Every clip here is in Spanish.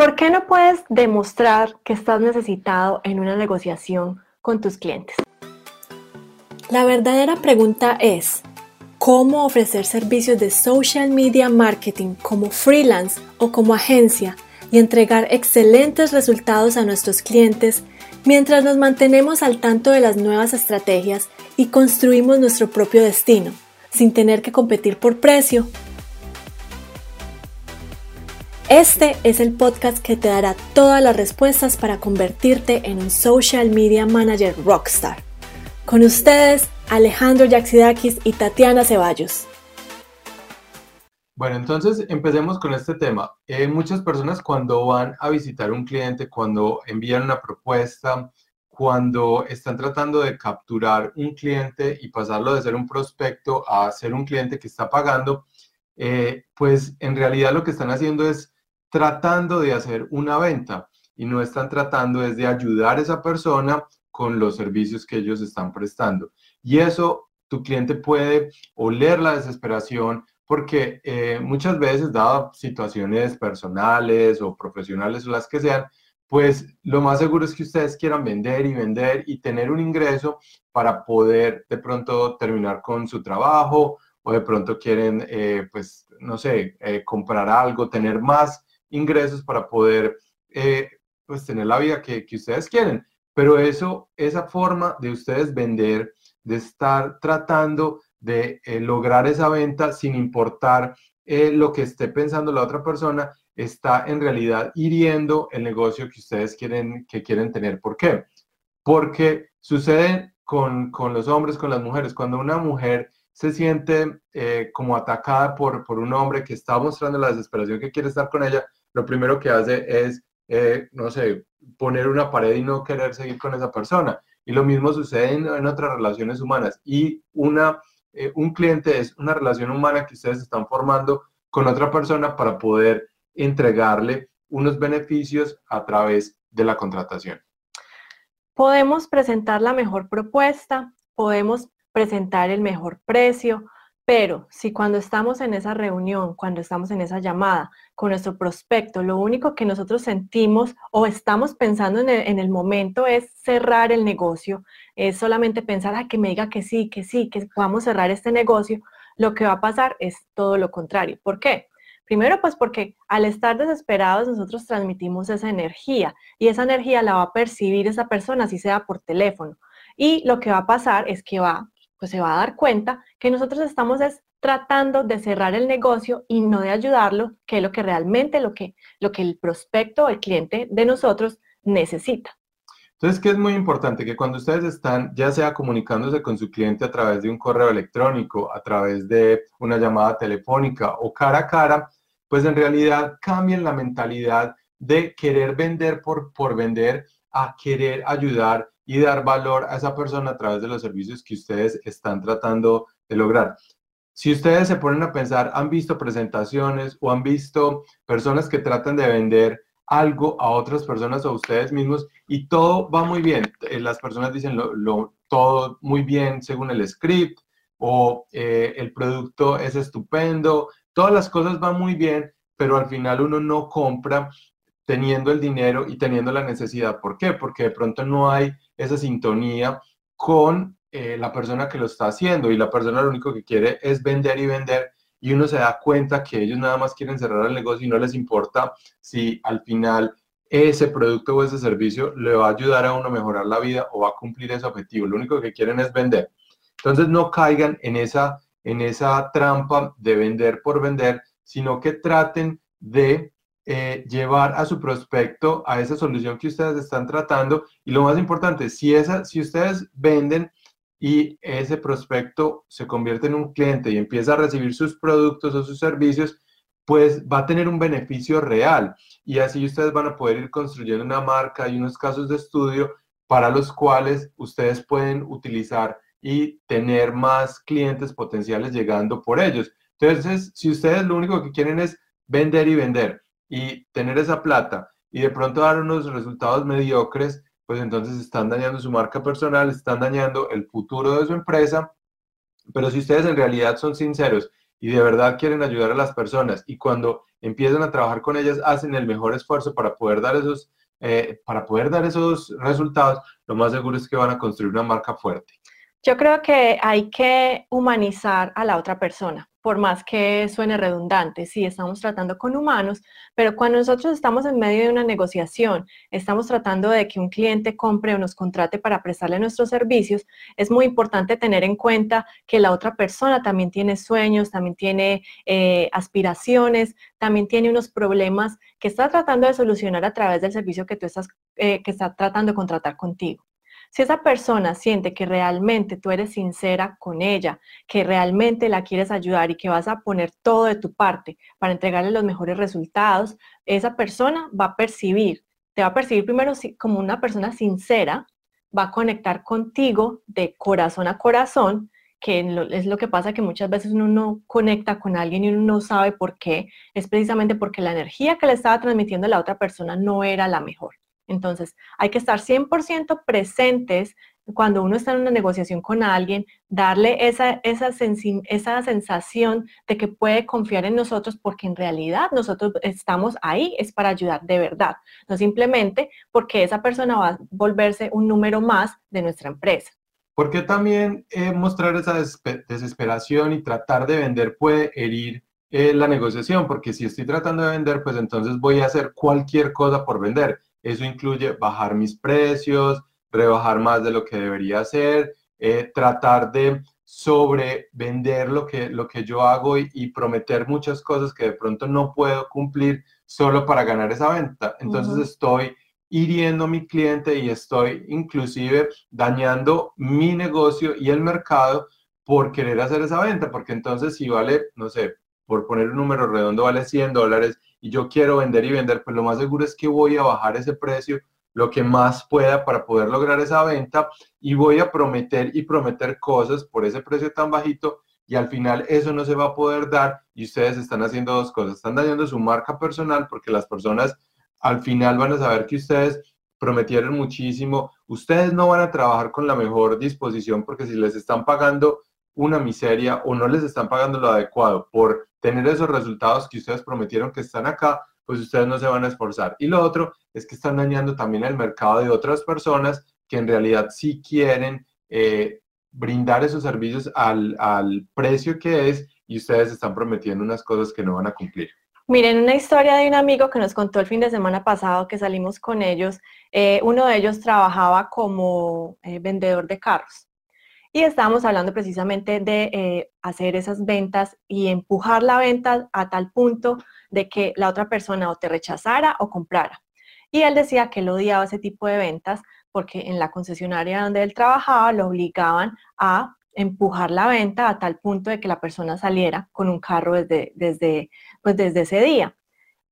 ¿Por qué no puedes demostrar que estás necesitado en una negociación con tus clientes? La verdadera pregunta es, ¿cómo ofrecer servicios de social media marketing como freelance o como agencia y entregar excelentes resultados a nuestros clientes mientras nos mantenemos al tanto de las nuevas estrategias y construimos nuestro propio destino, sin tener que competir por precio este es el podcast que te dará todas las respuestas para convertirte en un social media manager rockstar. Con ustedes, Alejandro Yaxidakis y Tatiana Ceballos. Bueno, entonces empecemos con este tema. Eh, muchas personas cuando van a visitar un cliente, cuando envían una propuesta, cuando están tratando de capturar un cliente y pasarlo de ser un prospecto a ser un cliente que está pagando, eh, pues en realidad lo que están haciendo es tratando de hacer una venta y no están tratando es de ayudar a esa persona con los servicios que ellos están prestando. Y eso tu cliente puede oler la desesperación porque eh, muchas veces, dadas situaciones personales o profesionales o las que sean, pues lo más seguro es que ustedes quieran vender y vender y tener un ingreso para poder de pronto terminar con su trabajo o de pronto quieren, eh, pues, no sé, eh, comprar algo, tener más ingresos para poder eh, pues tener la vida que, ustedes quieren. Pero eso, esa forma de ustedes vender, de estar tratando de eh, lograr esa venta sin importar eh, lo que esté pensando la otra persona, está en realidad hiriendo el negocio que ustedes quieren, que quieren tener. ¿Por qué? Porque sucede con, con los hombres, con las mujeres. Cuando una mujer se siente como atacada por, por un hombre que está mostrando la desesperación que quiere estar con ella, lo primero que hace es, eh, no sé, poner una pared y no querer seguir con esa persona. Y lo mismo sucede en, otras relaciones humanas. Y una, eh, un cliente es una relación humana que ustedes están formando con otra persona para poder entregarle unos beneficios a través de la contratación. Podemos presentar la mejor propuesta, podemos presentar el mejor precio, pero si cuando estamos en esa reunión, cuando estamos en esa llamada con nuestro prospecto, lo único que nosotros sentimos o estamos pensando en el, momento es cerrar el negocio, es solamente pensar a que me diga que sí, que sí, que podamos cerrar este negocio, lo que va a pasar es todo lo contrario. ¿Por qué? Primero, pues porque al estar desesperados nosotros transmitimos esa energía y esa energía la va a percibir esa persona, si sea por teléfono. Y lo que va a pasar es que va pues se va a dar cuenta que nosotros estamos tratando de cerrar el negocio y no de ayudarlo, que es lo que realmente lo que, lo que el prospecto o el cliente de nosotros necesita. Entonces, ¿qué es muy importante? Que cuando ustedes están ya sea comunicándose con su cliente a través de un correo electrónico, a través de una llamada telefónica o cara a cara, pues en realidad cambien la mentalidad de querer vender por, por vender a querer ayudar y dar valor a esa persona a través de los servicios que ustedes están tratando de lograr. Si ustedes se ponen a pensar, han visto presentaciones o han visto personas que tratan de vender algo a otras personas o a ustedes mismos y todo va muy bien. Eh, las personas dicen lo, todo muy bien según el script o eh, el producto es estupendo, todas las cosas van muy bien, pero al final uno no compra teniendo el dinero y teniendo la necesidad. ¿Por qué? Porque de pronto no hay esa sintonía con eh, la persona que lo está haciendo y la persona lo único que quiere es vender y vender y uno se da cuenta que ellos nada más quieren cerrar el negocio y no les importa si al final ese producto o ese servicio le va a ayudar a uno a mejorar la vida o va a cumplir ese objetivo. Lo único que quieren es vender. Entonces no caigan en esa, en esa trampa de vender por vender, sino que traten de eh, llevar a su prospecto a esa solución que ustedes están tratando. Y lo más importante, si, esa, si ustedes venden y ese prospecto se convierte en un cliente y empieza a recibir sus productos o sus servicios, pues va a tener un beneficio real. Y así ustedes van a poder ir construyendo una marca y unos casos de estudio para los cuales ustedes pueden utilizar y tener más clientes potenciales llegando por ellos. Entonces, si ustedes lo único que quieren es vender y vender, y tener esa plata y de pronto dar unos resultados mediocres, pues entonces están dañando su marca personal, están dañando el futuro de su empresa. Pero si ustedes en realidad son sinceros y de verdad quieren ayudar a las personas y cuando empiezan a trabajar con ellas hacen el mejor esfuerzo para poder dar esos, eh, para poder dar esos resultados, lo más seguro es que van a construir una marca fuerte. Yo creo que hay que humanizar a la otra persona, por más que suene redundante. Sí, estamos tratando con humanos, pero cuando nosotros estamos en medio de una negociación, estamos tratando de que un cliente compre o nos contrate para prestarle nuestros servicios, es muy importante tener en cuenta que la otra persona también tiene sueños, también tiene eh, aspiraciones, también tiene unos problemas que está tratando de solucionar a través del servicio que tú estás, eh, que está tratando de contratar contigo. Si esa persona siente que realmente tú eres sincera con ella, que realmente la quieres ayudar y que vas a poner todo de tu parte para entregarle los mejores resultados, esa persona va a percibir, te va a percibir primero como una persona sincera, va a conectar contigo de corazón a corazón, que es lo que pasa que muchas veces uno no conecta con alguien y uno no sabe por qué, es precisamente porque la energía que le estaba transmitiendo la otra persona no era la mejor. Entonces, hay que estar 100% presentes cuando uno está en una negociación con alguien, darle esa, esa, esa sensación de que puede confiar en nosotros porque en realidad nosotros estamos ahí, es para ayudar de verdad, no simplemente porque esa persona va a volverse un número más de nuestra empresa. Porque también eh, mostrar esa desesperación y tratar de vender puede herir eh, la negociación, porque si estoy tratando de vender, pues entonces voy a hacer cualquier cosa por vender eso incluye bajar mis precios, rebajar más de lo que debería hacer, eh, tratar de sobrevender lo que, lo que yo hago y, prometer muchas cosas que de pronto no puedo cumplir solo para ganar esa venta. Entonces estoy hiriendo a mi cliente y estoy inclusive dañando mi negocio y el mercado por querer hacer esa venta, porque entonces si vale, no sé, por poner un número redondo, vale 100 dólares y yo quiero vender y vender, pues lo más seguro es que voy a bajar ese precio lo que más pueda para poder lograr esa venta y voy a prometer y prometer cosas por ese precio tan bajito y al final eso no se va a poder dar y ustedes están haciendo dos cosas, están dañando su marca personal porque las personas al final van a saber que ustedes prometieron muchísimo, ustedes no van a trabajar con la mejor disposición porque si les están pagando una miseria o no les están pagando lo adecuado por tener esos resultados que ustedes prometieron que están acá, pues ustedes no se van a esforzar. Y lo otro es que están dañando también el mercado de otras personas que en realidad sí quieren eh, brindar esos servicios al, al precio que es y ustedes están prometiendo unas cosas que no van a cumplir. Miren, una historia de un amigo que nos contó el fin de semana pasado que salimos con ellos. Eh, uno de ellos trabajaba como eh, vendedor de carros y estábamos hablando precisamente de eh, hacer esas ventas y empujar la venta a tal punto de que la otra persona o te rechazara o comprara. Y él decía que él odiaba ese tipo de ventas porque en la concesionaria donde él trabajaba lo obligaban a empujar la venta a tal punto de que la persona saliera con un carro desde, desde, pues desde ese día.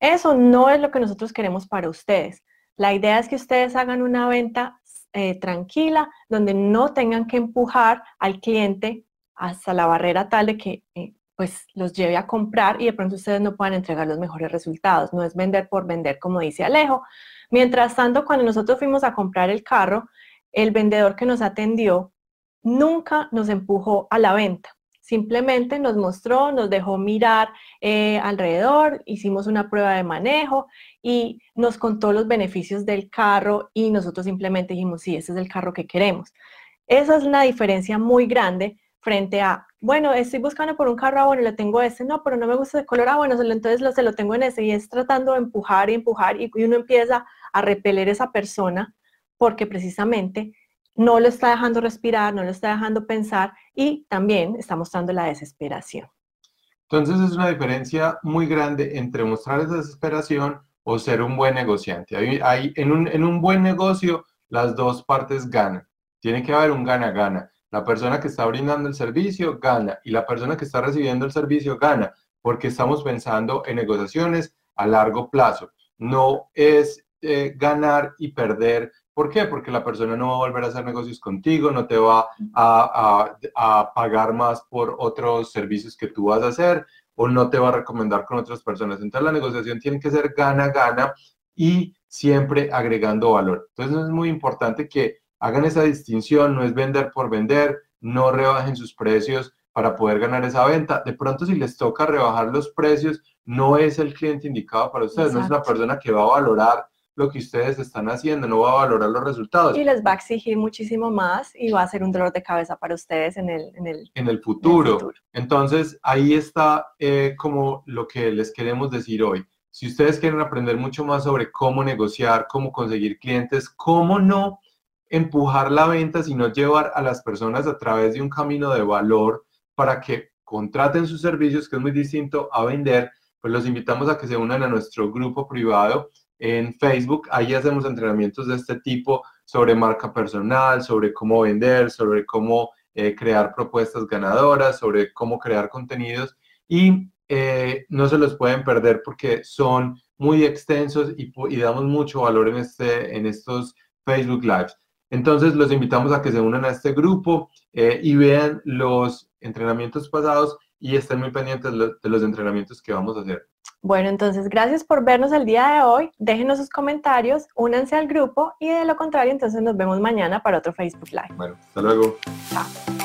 Eso no es lo que nosotros queremos para ustedes. La idea es que ustedes hagan una venta eh, tranquila, donde no tengan que empujar al cliente hasta la barrera tal de que eh, pues los lleve a comprar y de pronto ustedes no puedan entregar los mejores resultados. No es vender por vender, como dice Alejo. Mientras tanto, cuando nosotros fuimos a comprar el carro, el vendedor que nos atendió nunca nos empujó a la venta. Simplemente nos mostró, nos dejó mirar eh, alrededor, hicimos una prueba de manejo y nos contó los beneficios del carro y nosotros simplemente dijimos, sí, ese es el carro que queremos. Esa es una diferencia muy grande frente a, bueno, estoy buscando por un carro, ah, bueno, le tengo ese, no, pero no me gusta de color, ah, bueno, entonces lo, se lo tengo en ese y es tratando de empujar y empujar y uno empieza a repeler esa persona porque precisamente no lo está dejando respirar, no lo está dejando pensar y también está mostrando la desesperación. Entonces es una diferencia muy grande entre mostrar esa desesperación o ser un buen negociante. Hay, en, un, en un buen negocio las dos partes ganan. Tiene que haber un gana-gana. La persona que está brindando el servicio gana y la persona que está recibiendo el servicio gana porque estamos pensando en negociaciones a largo plazo. No es eh, ganar y perder ¿Por qué? Porque la persona no va a volver a hacer negocios contigo, no te va a, pagar más por otros servicios que tú vas a hacer o no te va a recomendar con otras personas. Entonces la negociación tiene que ser gana-gana y siempre agregando valor. Entonces es muy importante que hagan esa distinción, no es vender por vender, no rebajen sus precios para poder ganar esa venta. De pronto, si les toca rebajar los precios, no es el cliente indicado para ustedes, no es una persona que va a valorar lo que ustedes están haciendo, no va a valorar los resultados. Y les va a exigir muchísimo más y va a ser un dolor de cabeza para ustedes en el, en el, en el, futuro. Entonces, ahí está eh, como lo que les queremos decir hoy. Si ustedes quieren aprender mucho más sobre cómo negociar, cómo conseguir clientes, cómo no empujar la venta, sino llevar a las personas a través de un camino de valor para que contraten sus servicios, que es muy distinto a vender, pues los invitamos a que se unan a nuestro grupo privado en Facebook. Ahí hacemos entrenamientos de este tipo sobre marca personal, sobre cómo vender, sobre cómo eh, crear propuestas ganadoras, sobre cómo crear contenidos y eh, no se los pueden perder porque son muy extensos y, damos mucho valor en, este, en estos Facebook Lives. Entonces los invitamos a que se unan a este grupo eh, y vean los entrenamientos pasados y estén muy pendientes de los entrenamientos que vamos a hacer. Bueno, entonces gracias por vernos el día de hoy. Déjenos sus comentarios, únanse al grupo y de lo contrario, entonces nos vemos mañana para otro Facebook Live. Bueno, hasta luego. Chao.